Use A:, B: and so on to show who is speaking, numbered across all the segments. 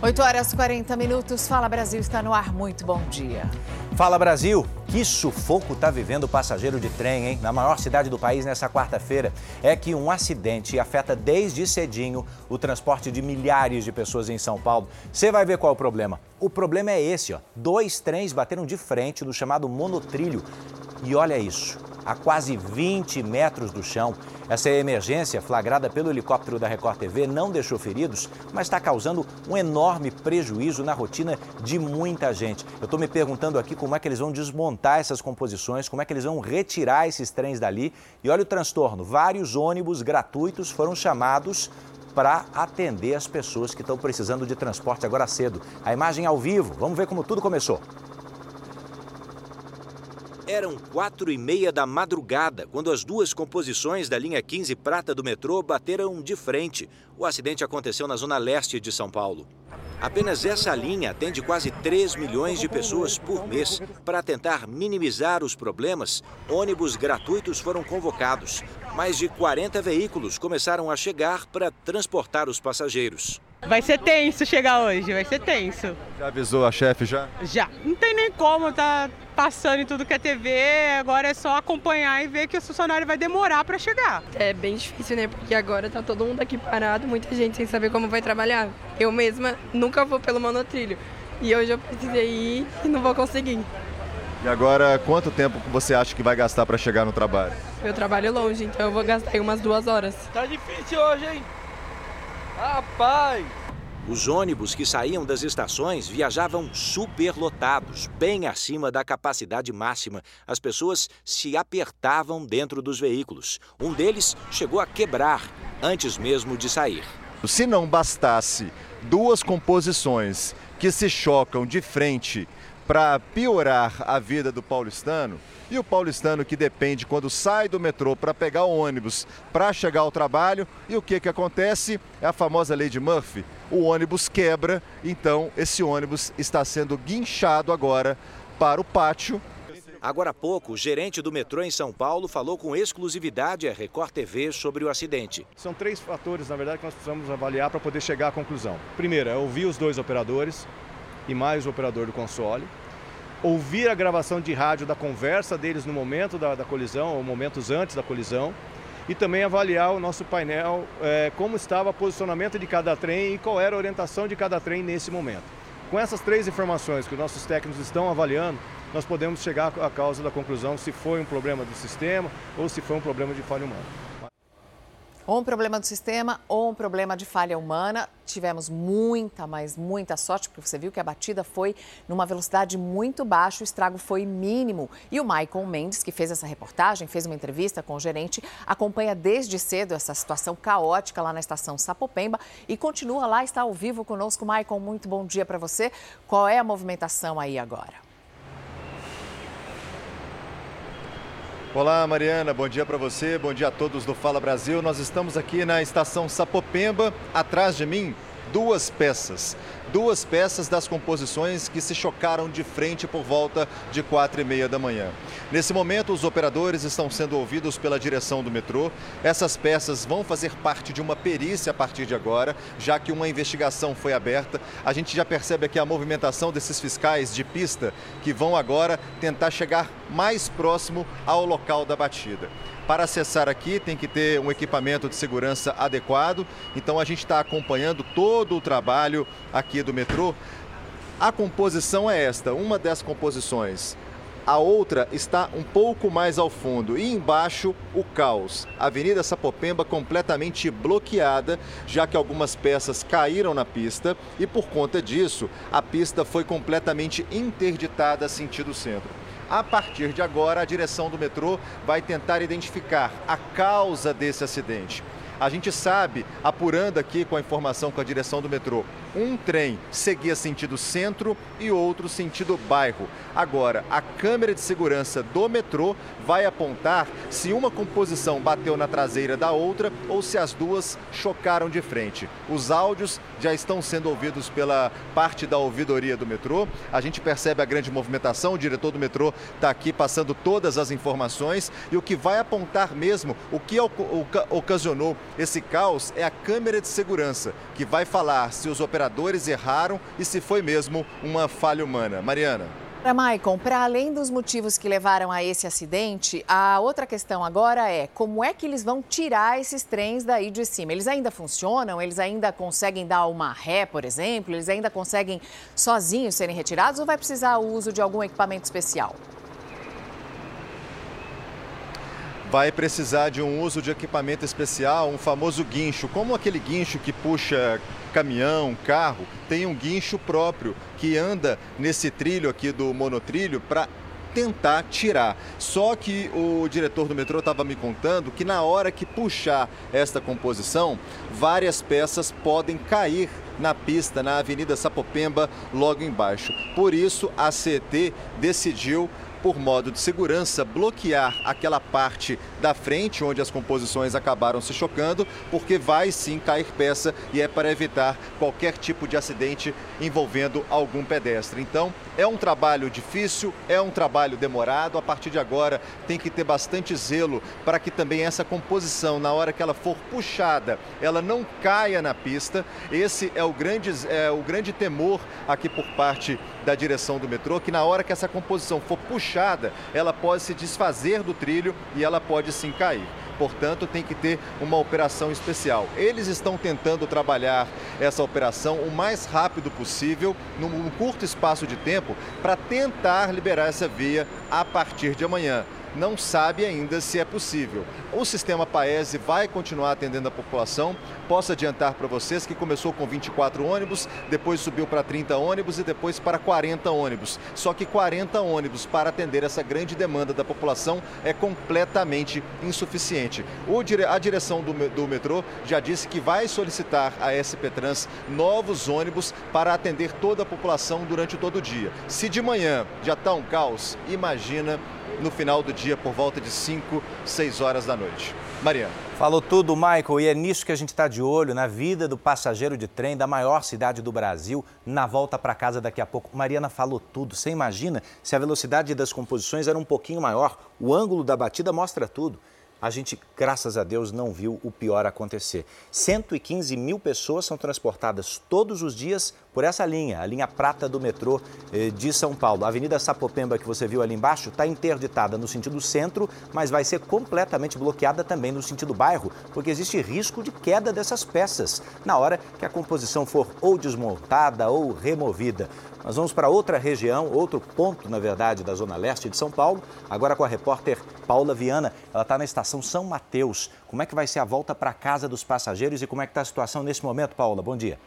A: 8 horas e 40 minutos. Fala Brasil está no ar. Muito bom dia.
B: Fala Brasil. Que sufoco está vivendo o passageiro de trem, hein? Na maior cidade do país nessa quarta-feira. É que um acidente afeta desde cedinho o transporte de milhares de pessoas em São Paulo. Você vai ver qual é o problema. O problema é esse, ó. Dois trens bateram de frente no chamado monotrilho. E olha isso a quase 20 metros do chão. Essa emergência, flagrada pelo helicóptero da Record TV, não deixou feridos, mas está causando um enorme prejuízo na rotina de muita gente. Eu estou me perguntando aqui como é que eles vão desmontar essas composições, como é que eles vão retirar esses trens dali. E olha o transtorno: vários ônibus gratuitos foram chamados para atender as pessoas que estão precisando de transporte agora cedo. A imagem ao vivo, vamos ver como tudo começou. Eram quatro e meia da madrugada quando as duas composições da linha 15 prata do metrô bateram de frente. O acidente aconteceu na zona leste de São Paulo. Apenas essa linha atende quase 3 milhões de pessoas por mês. Para tentar minimizar os problemas, ônibus gratuitos foram convocados. Mais de 40 veículos começaram a chegar para transportar os passageiros.
C: Vai ser tenso chegar hoje, vai ser tenso.
D: Já avisou a chefe já?
C: Já. Não tem nem como, tá passando em tudo que é TV, agora é só acompanhar e ver que o funcionário vai demorar para chegar.
E: É bem difícil, né? Porque agora tá todo mundo aqui parado, muita gente sem saber como vai trabalhar. Eu mesma nunca vou pelo monotrilho. E hoje eu precisei ir e não vou conseguir.
D: E agora, quanto tempo você acha que vai gastar para chegar no trabalho?
E: Eu trabalho longe, então eu vou gastar aí umas duas horas.
F: Tá difícil hoje, hein? Rapaz!
B: Os ônibus que saíam das estações viajavam superlotados, bem acima da capacidade máxima. As pessoas se apertavam dentro dos veículos. Um deles chegou a quebrar antes mesmo de sair.
D: Se não bastasse duas composições que se chocam de frente para piorar a vida do paulistano, e o paulistano que depende quando sai do metrô para pegar o ônibus para chegar ao trabalho, e o que, que acontece? É a famosa lei de Murphy. O ônibus quebra, então esse ônibus está sendo guinchado agora para o pátio
B: Agora há pouco, o gerente do metrô em São Paulo falou com exclusividade à Record TV sobre o acidente.
G: São três fatores, na verdade, que nós precisamos avaliar para poder chegar à conclusão. Primeiro, é ouvir os dois operadores e mais o operador do console ouvir a gravação de rádio da conversa deles no momento da, da colisão, ou momentos antes da colisão, e também avaliar o nosso painel, é, como estava o posicionamento de cada trem e qual era a orientação de cada trem nesse momento. Com essas três informações que os nossos técnicos estão avaliando, nós podemos chegar à causa da conclusão se foi um problema do sistema ou se foi um problema de falha humana.
A: Ou um problema do sistema ou um problema de falha humana. Tivemos muita, mas muita sorte, porque você viu que a batida foi numa velocidade muito baixa, o estrago foi mínimo. E o Michael Mendes, que fez essa reportagem, fez uma entrevista com o gerente, acompanha desde cedo essa situação caótica lá na estação Sapopemba e continua lá, está ao vivo conosco. Michael, muito bom dia para você. Qual é a movimentação aí agora?
D: Olá, Mariana, bom dia para você, bom dia a todos do Fala Brasil. Nós estamos aqui na estação Sapopemba. Atrás de mim, duas peças. Duas peças das composições que se chocaram de frente por volta de quatro e meia da manhã. Nesse momento, os operadores estão sendo ouvidos pela direção do metrô. Essas peças vão fazer parte de uma perícia a partir de agora, já que uma investigação foi aberta. A gente já percebe aqui a movimentação desses fiscais de pista que vão agora tentar chegar mais próximo ao local da batida. Para acessar aqui tem que ter um equipamento de segurança adequado, então a gente está acompanhando todo o trabalho aqui do metrô. A composição é esta, uma das composições. A outra está um pouco mais ao fundo e embaixo o caos. Avenida Sapopemba completamente bloqueada, já que algumas peças caíram na pista e por conta disso a pista foi completamente interditada sentido centro. A partir de agora, a direção do metrô vai tentar identificar a causa desse acidente. A gente sabe, apurando aqui com a informação com a direção do metrô, um trem seguia sentido centro e outro sentido bairro. Agora, a câmera de segurança do metrô vai apontar se uma composição bateu na traseira da outra ou se as duas chocaram de frente. Os áudios já estão sendo ouvidos pela parte da ouvidoria do metrô. A gente percebe a grande movimentação, o diretor do metrô está aqui passando todas as informações e o que vai apontar mesmo o que ocasionou Esse caos é a câmera de segurança, que vai falar se os operadores erraram e se foi mesmo uma falha humana. Mariana.
A: Para Maicon, para além dos motivos que levaram a esse acidente, a outra questão agora é como é que eles vão tirar esses trens daí de cima? Eles ainda funcionam? Eles ainda conseguem dar uma ré, por exemplo? Eles ainda conseguem sozinhos serem retirados ou vai precisar o uso de algum equipamento especial?
D: Vai precisar de um uso de equipamento especial, um famoso guincho, como aquele guincho que puxa caminhão, carro, tem um guincho próprio que anda nesse trilho aqui do monotrilho para tentar tirar. Só que o diretor do metrô estava me contando que na hora que puxar esta composição, várias peças podem cair na pista, na Avenida Sapopemba, logo embaixo. Por isso, a CET decidiu por modo de segurança, bloquear aquela parte da frente onde as composições acabaram se chocando, porque vai sim cair peça e é para evitar qualquer tipo de acidente envolvendo algum pedestre. Então, é um trabalho difícil, é um trabalho demorado. A partir de agora, tem que ter bastante zelo para que também essa composição, na hora que ela for puxada, ela não caia na pista. Esse é o grande, é, o grande temor aqui por parte da direção do metrô, que na hora que essa composição for puxada, ela pode se desfazer do trilho e ela pode sim cair portanto, tem que ter uma operação especial. Eles estão tentando trabalhar essa operação o mais rápido possível, num curto espaço de tempo, para tentar liberar essa via a partir de amanhã não sabe ainda se é possível. O sistema Paese vai continuar atendendo a população. Posso adiantar para vocês que começou com 24 ônibus, depois subiu para 30 ônibus e depois para 40 ônibus. Só que 40 ônibus para atender essa grande demanda da população é completamente insuficiente. a direção do, metrô já disse que vai solicitar à SP Trans novos ônibus para atender toda a população durante todo o dia. Se de manhã já está um caos, imagina no final do dia por volta de 5, 6 horas da noite. Mariana.
B: Falou tudo, Michael, e é nisso que a gente está de olho, na vida do passageiro de trem da maior cidade do Brasil, na volta para casa daqui a pouco. Mariana falou tudo. Você imagina se a velocidade das composições era um pouquinho maior? O ângulo da batida mostra tudo a gente, graças a Deus, não viu o pior acontecer. 115 mil pessoas são transportadas todos os dias por essa linha, a linha prata do metrô eh, de São Paulo. A Avenida Sapopemba, que você viu ali embaixo, está interditada no sentido centro, mas vai ser completamente bloqueada também no sentido bairro, porque existe risco de queda dessas peças na hora que a composição for ou desmontada ou removida. Nós vamos para outra região, outro ponto, na verdade, da Zona Leste de São Paulo, agora com a repórter Paula Viana. Ela está na estação São Mateus. Como é que vai ser a volta para casa dos passageiros e como é que está a situação nesse momento, Paula? Bom dia.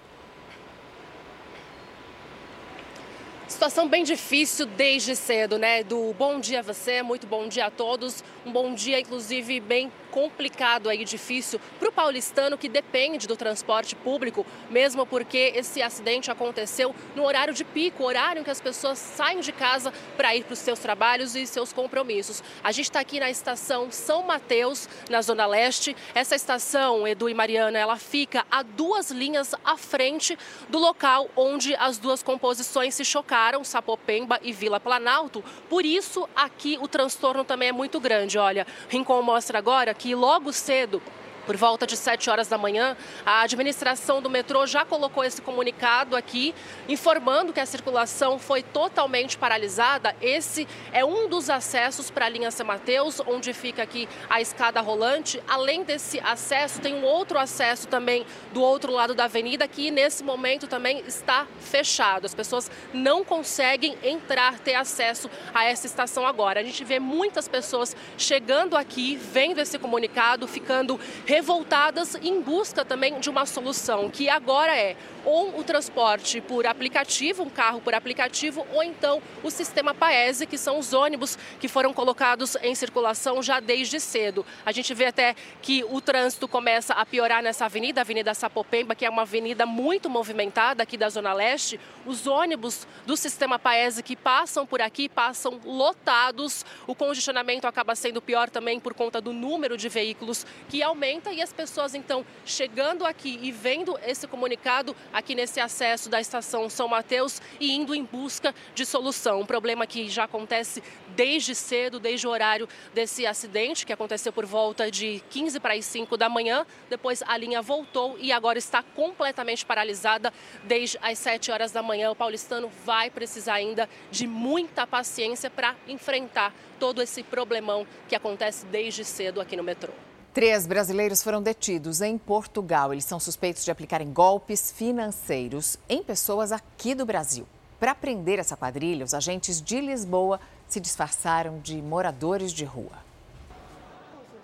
H: Situação bem difícil desde cedo, né? Do bom dia a você, muito bom dia a todos. Um bom dia, inclusive, bem complicado aí, difícil para o paulistano que depende do transporte público, mesmo porque esse acidente aconteceu no horário de pico, horário em que as pessoas saem de casa para ir para os seus trabalhos e seus compromissos. A gente está aqui na estação São Mateus, na Zona Leste. Essa estação, Edu e Mariana, ela fica a duas linhas à frente do local onde as duas composições se chocaram, Sapopemba e Vila Planalto. Por isso, aqui o transtorno também é muito grande. Olha, Rincon mostra agora que logo cedo por volta de 7 horas da manhã, a administração do metrô já colocou esse comunicado aqui, informando que a circulação foi totalmente paralisada. Esse é um dos acessos para a linha São Mateus, onde fica aqui a escada rolante. Além desse acesso, tem um outro acesso também do outro lado da avenida, que nesse momento também está fechado. As pessoas não conseguem entrar, ter acesso a essa estação agora. A gente vê muitas pessoas chegando aqui, vendo esse comunicado, ficando revoltadas em busca também de uma solução, que agora é ou o transporte por aplicativo, um carro por aplicativo, ou então o sistema Paese, que são os ônibus que foram colocados em circulação já desde cedo. A gente vê até que o trânsito começa a piorar nessa avenida, a Avenida Sapopemba, que é uma avenida muito movimentada aqui da Zona Leste. Os ônibus do sistema Paese que passam por aqui passam lotados. O congestionamento acaba sendo pior também por conta do número de veículos que aumenta e as pessoas então chegando aqui e vendo esse comunicado aqui nesse acesso da estação São Mateus e indo em busca de solução. Um problema que já acontece desde cedo, desde o horário desse acidente, que aconteceu por volta de 15 para as 5 da manhã. Depois a linha voltou e agora está completamente paralisada desde as 7 horas da manhã. O paulistano vai precisar ainda de muita paciência para enfrentar todo esse problemão que acontece desde cedo aqui no metrô.
A: Três brasileiros foram detidos em Portugal. Eles são suspeitos de aplicarem golpes financeiros em pessoas aqui do Brasil. Para prender essa quadrilha, os agentes de Lisboa se disfarçaram de moradores de rua.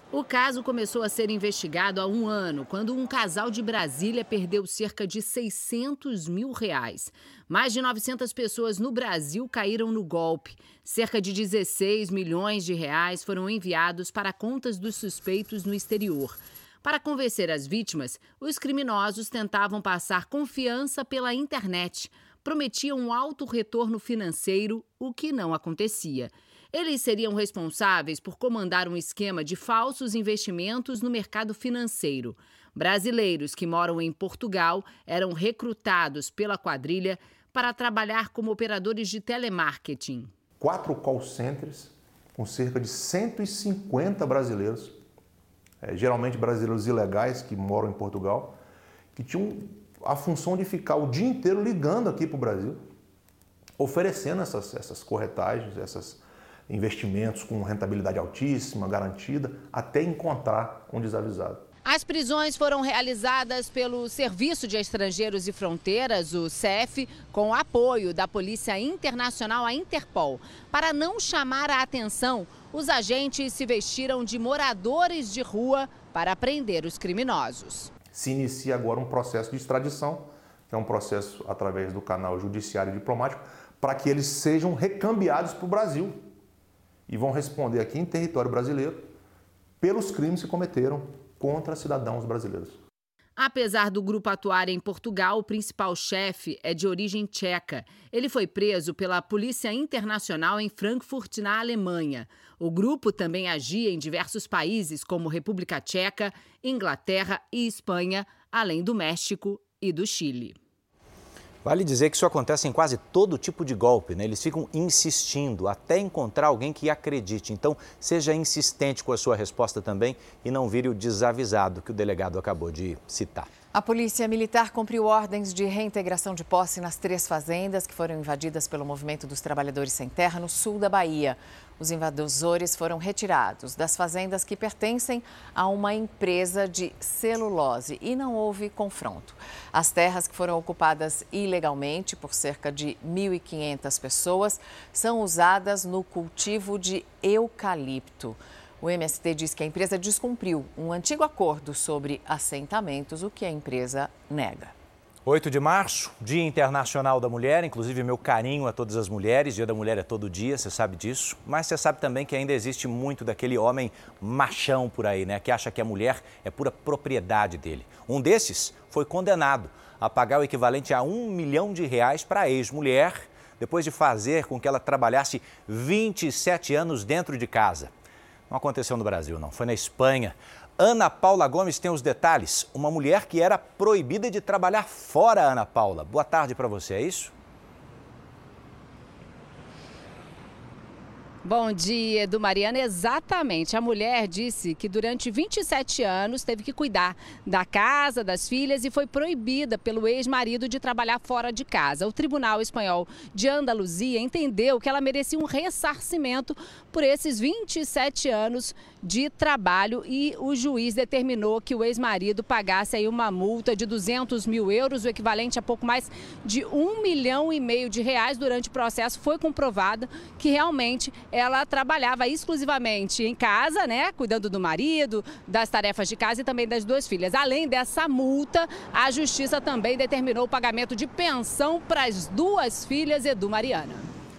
I: O caso começou a ser investigado há um ano, quando um casal de Brasília perdeu cerca de 600 mil reais. Mais de 900 pessoas no Brasil caíram no golpe. Cerca de 16 milhões de reais foram enviados para contas dos suspeitos no exterior. Para convencer as vítimas, os criminosos tentavam passar confiança pela internet. Prometiam um alto retorno financeiro, o que não acontecia. Eles seriam responsáveis por comandar um esquema de falsos investimentos no mercado financeiro. Brasileiros que moram em Portugal eram recrutados pela quadrilha para trabalhar como operadores de telemarketing.
J: Quatro call centers com cerca de 150 brasileiros, é, geralmente brasileiros ilegais que moram em Portugal, que tinham a função de ficar o dia inteiro ligando aqui para o Brasil, oferecendo essas, essas corretagens, esses investimentos com rentabilidade altíssima, garantida, até encontrar um desavisado.
I: As prisões foram realizadas pelo Serviço de Estrangeiros e Fronteiras, o CEF, com o apoio da Polícia Internacional, a Interpol. Para não chamar a atenção, os agentes se vestiram de moradores de rua para prender os criminosos.
J: Se inicia agora um processo de extradição, que é um processo através do canal judiciário diplomático, para que eles sejam recambiados para o Brasil e vão responder aqui em território brasileiro pelos crimes que cometeram contra cidadãos brasileiros.
I: Apesar do grupo atuar em Portugal, o principal chefe é de origem tcheca. Ele foi preso pela Polícia Internacional em Frankfurt, na Alemanha. O grupo também agia em diversos países, como República Tcheca, Inglaterra e Espanha, além do México e do Chile.
B: Vale dizer que isso acontece em quase todo tipo de golpe, né? Eles ficam insistindo até encontrar alguém que acredite. Então, seja insistente com a sua resposta também e não vire o desavisado que o delegado acabou de citar.
A: A Polícia Militar cumpriu ordens de reintegração de posse nas três fazendas que foram invadidas pelo Movimento dos Trabalhadores Sem Terra no sul da Bahia. Os invasores foram retirados das fazendas que pertencem a uma empresa de celulose e não houve confronto. As terras que foram ocupadas ilegalmente por cerca de 1.500 pessoas são usadas no cultivo de eucalipto. O MST diz que a empresa descumpriu um antigo acordo sobre assentamentos, o que a empresa nega.
B: 8 de março, Dia Internacional da Mulher, inclusive meu carinho a todas as mulheres. Dia da Mulher é todo dia, você sabe disso. Mas você sabe também que ainda existe muito daquele homem machão por aí, né? Que acha que a mulher é pura propriedade dele. Um desses foi condenado a pagar o equivalente a um milhão de reais para a ex-mulher, depois de fazer com que ela trabalhasse 27 anos dentro de casa. Não aconteceu no Brasil, não. Foi na Espanha. Ana Paula Gomes tem os detalhes. Uma mulher que era proibida de trabalhar fora, Ana Paula. Boa tarde para você, é isso?
I: Bom dia, Edu Mariana. Exatamente. A mulher disse que durante 27 anos teve que cuidar da casa, das filhas e foi proibida pelo ex-marido de trabalhar fora de casa. O Tribunal Espanhol de Andaluzia entendeu que ela merecia um ressarcimento por esses 27 anos de trabalho e o juiz determinou que o ex-marido pagasse aí uma multa de 200 mil euros, o equivalente a pouco mais de um milhão e meio de reais. Durante o processo foi comprovado que realmente ela trabalhava exclusivamente em casa, né, cuidando do marido, das tarefas de casa e também das duas filhas. Além dessa multa, a justiça também determinou o pagamento de pensão para as duas filhas Edu Mariana.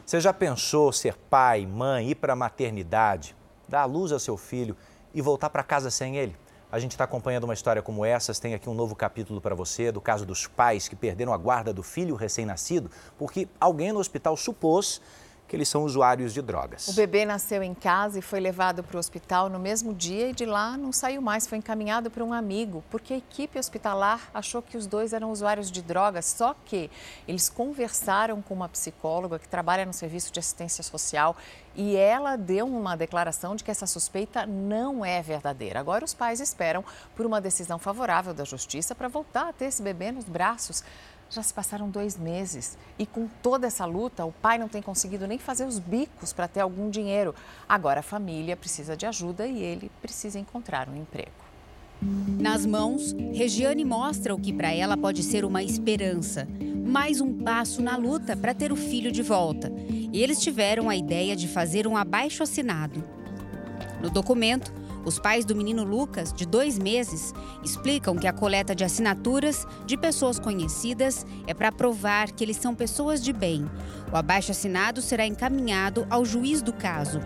B: Você já pensou ser pai, mãe, ir para a maternidade? dar a luz ao seu filho e voltar para casa sem ele? A gente está acompanhando uma história como essa. Tem aqui um novo capítulo para você do caso dos pais que perderam a guarda do filho recém-nascido porque alguém no hospital supôs que eles são usuários de drogas.
A: O bebê nasceu em casa e foi levado para o hospital no mesmo dia e de lá não saiu mais. Foi encaminhado para um amigo, porque a equipe hospitalar achou que os dois eram usuários de drogas. Só que eles conversaram com uma psicóloga que trabalha no serviço de assistência social e ela deu uma declaração de que essa suspeita não é verdadeira. Agora, os pais esperam por uma decisão favorável da justiça para voltar a ter esse bebê nos braços. Já se passaram dois meses e com toda essa luta, o pai não tem conseguido nem fazer os bicos para ter algum dinheiro. Agora a família precisa de ajuda e ele precisa encontrar um emprego.
K: Nas mãos, Regiane mostra o que para ela pode ser uma esperança, mais um passo na luta para ter o filho de volta. E eles tiveram a ideia de fazer um abaixo assinado. No documento, os pais do menino Lucas, de dois meses, explicam que a coleta de assinaturas de pessoas conhecidas é para provar que eles são pessoas de bem. O abaixo-assinado será encaminhado ao juiz do caso.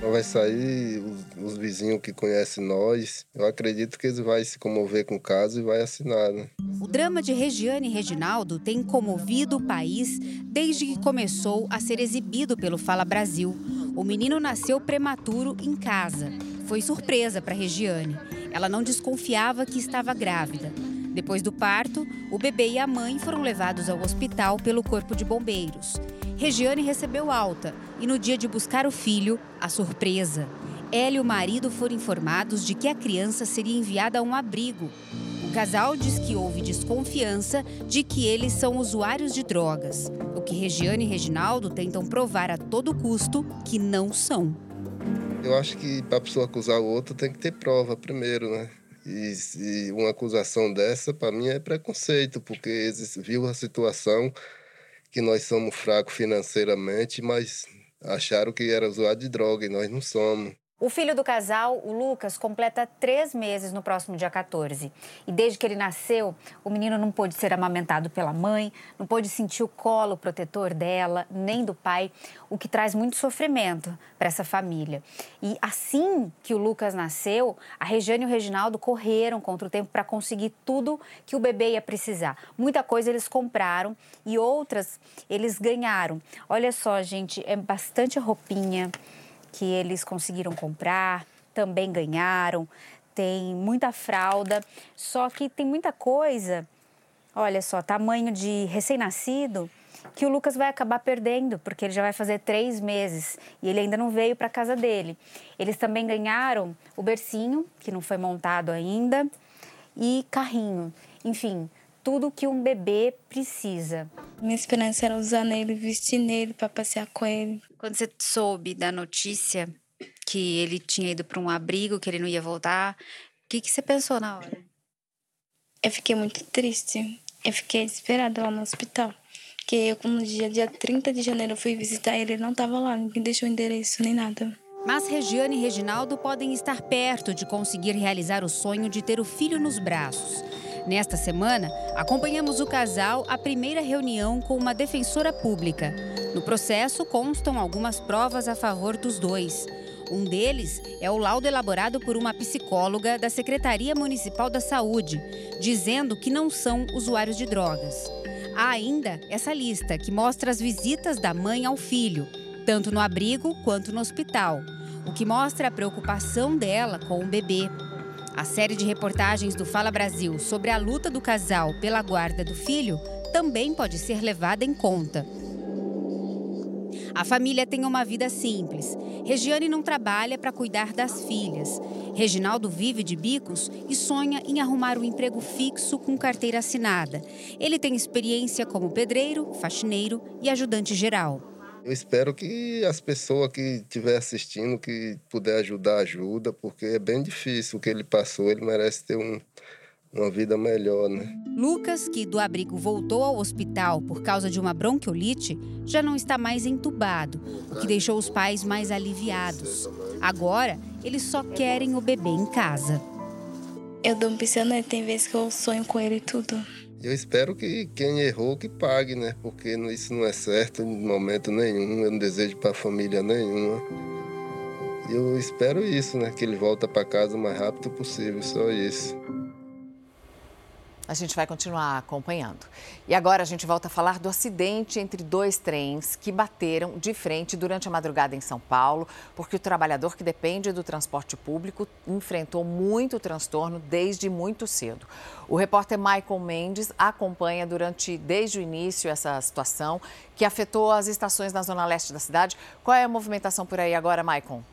L: Vai sair os, os, vizinhos que conhecem nós. Eu acredito que eles vão se comover com o caso e vai assinar. Né?
K: O drama de Regiane e Reginaldo tem comovido o país desde que começou a ser exibido pelo Fala Brasil. O menino nasceu prematuro em casa. Foi surpresa para Regiane. Ela não desconfiava que estava grávida. Depois do parto, o bebê e a mãe foram levados ao hospital pelo Corpo de Bombeiros. Regiane recebeu alta e, no dia de buscar o filho, a surpresa. Ela e o marido foram informados de que a criança seria enviada a um abrigo. O casal diz que houve desconfiança de que eles são usuários de drogas, o que Regiane e Reginaldo tentam provar a todo custo que não são.
L: Eu acho que para a pessoa acusar o outro tem que ter prova primeiro, né? E, e uma acusação dessa, para mim, é preconceito, porque eles viu a situação que nós somos fracos financeiramente, mas acharam que era usuário de droga e nós não somos.
K: O filho do casal, o Lucas, completa três meses no próximo dia 14. E desde que ele nasceu, o menino não pôde ser amamentado pela mãe, não pôde sentir o colo protetor dela, nem do pai, o que traz muito sofrimento para essa família. E assim que o Lucas nasceu, a Regiane e o Reginaldo correram contra o tempo para conseguir tudo que o bebê ia precisar. Muita coisa eles compraram e outras eles ganharam. Olha só, gente, é bastante roupinha que eles conseguiram comprar, também ganharam. Tem muita fralda, só que tem muita coisa. Olha só, tamanho de recém-nascido que o Lucas vai acabar perdendo, porque ele já vai fazer três meses e ele ainda não veio para casa dele. Eles também ganharam o bercinho, que não foi montado ainda, e carrinho. Enfim, tudo que um bebê precisa.
E: Minha esperança era usar nele, vestir nele para passear com ele.
K: Quando você soube da notícia que ele tinha ido para um abrigo, que ele não ia voltar, o que, que você pensou na hora?
E: Eu fiquei muito triste. Eu fiquei desesperada lá no hospital. Porque eu, no dia, dia 30 de janeiro, eu fui visitar ele, ele não estava lá, ninguém deixou o endereço nem nada.
K: Mas Regiane e Reginaldo podem estar perto de conseguir realizar o sonho de ter o filho nos braços. Nesta semana, acompanhamos o casal à primeira reunião com uma defensora pública. No processo constam algumas provas a favor dos dois. Um deles é o laudo elaborado por uma psicóloga da Secretaria Municipal da Saúde, dizendo que não são usuários de drogas. Há ainda essa lista que mostra as visitas da mãe ao filho, tanto no abrigo quanto no hospital, o que mostra a preocupação dela com o bebê. A série de reportagens do Fala Brasil sobre a luta do casal pela guarda do filho também pode ser levada em conta. A família tem uma vida simples. Regiane não trabalha para cuidar das filhas. Reginaldo vive de bicos e sonha em arrumar um emprego fixo com carteira assinada. Ele tem experiência como pedreiro, faxineiro e ajudante geral.
L: Eu espero que as pessoas que estiver assistindo, que puder ajudar, ajuda, porque é bem difícil o que ele passou, ele merece ter um, uma vida melhor, né?
K: Lucas, que do abrigo voltou ao hospital por causa de uma bronquiolite, já não está mais entubado, o que deixou os pais mais aliviados. Agora, eles só querem o bebê em casa.
E: Eu dou um piscinete, tem vezes que eu sonho com ele e tudo.
L: Eu espero que quem errou que pague, né? Porque isso não é certo em momento nenhum. Eu não desejo para família nenhuma. Eu espero isso, né? Que ele volta para casa o mais rápido possível, só isso.
A: A gente vai continuar acompanhando. E agora a gente volta a falar do acidente entre dois trens que bateram de frente durante a madrugada em São Paulo, porque o trabalhador que depende do transporte público enfrentou muito transtorno desde muito cedo. O repórter Michael Mendes acompanha durante desde o início essa situação que afetou as estações na zona leste da cidade. Qual é a movimentação por aí agora, Michael?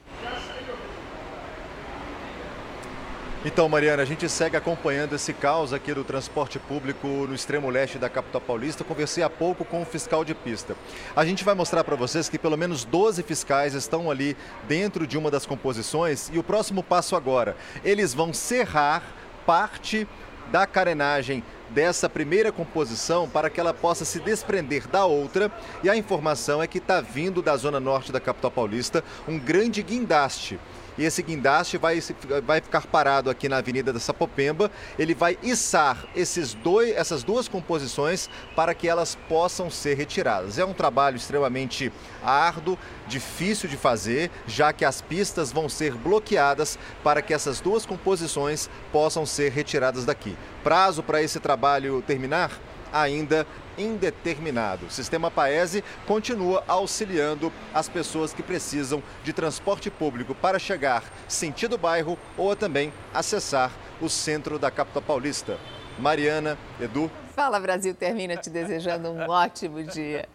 D: Então, Mariana, a gente segue acompanhando esse caos aqui do transporte público no extremo leste da capital paulista. Conversei há pouco com o fiscal de pista. A gente vai mostrar para vocês que pelo menos 12 fiscais estão ali dentro de uma das composições e o próximo passo agora, eles vão serrar parte da carenagem dessa primeira composição para que ela possa se desprender da outra. E a informação é que está vindo da zona norte da capital paulista um grande guindaste e esse guindaste vai, vai ficar parado aqui na Avenida da Sapopemba. Ele vai içar esses dois, essas duas composições para que elas possam ser retiradas. É um trabalho extremamente árduo, difícil de fazer, já que as pistas vão ser bloqueadas para que essas duas composições possam ser retiradas daqui. Prazo para esse trabalho terminar? Ainda indeterminado. O sistema Paese continua auxiliando as pessoas que precisam de transporte público para chegar sentido bairro ou também acessar o centro da capital paulista. Mariana, Edu.
A: Fala Brasil termina te desejando um ótimo dia.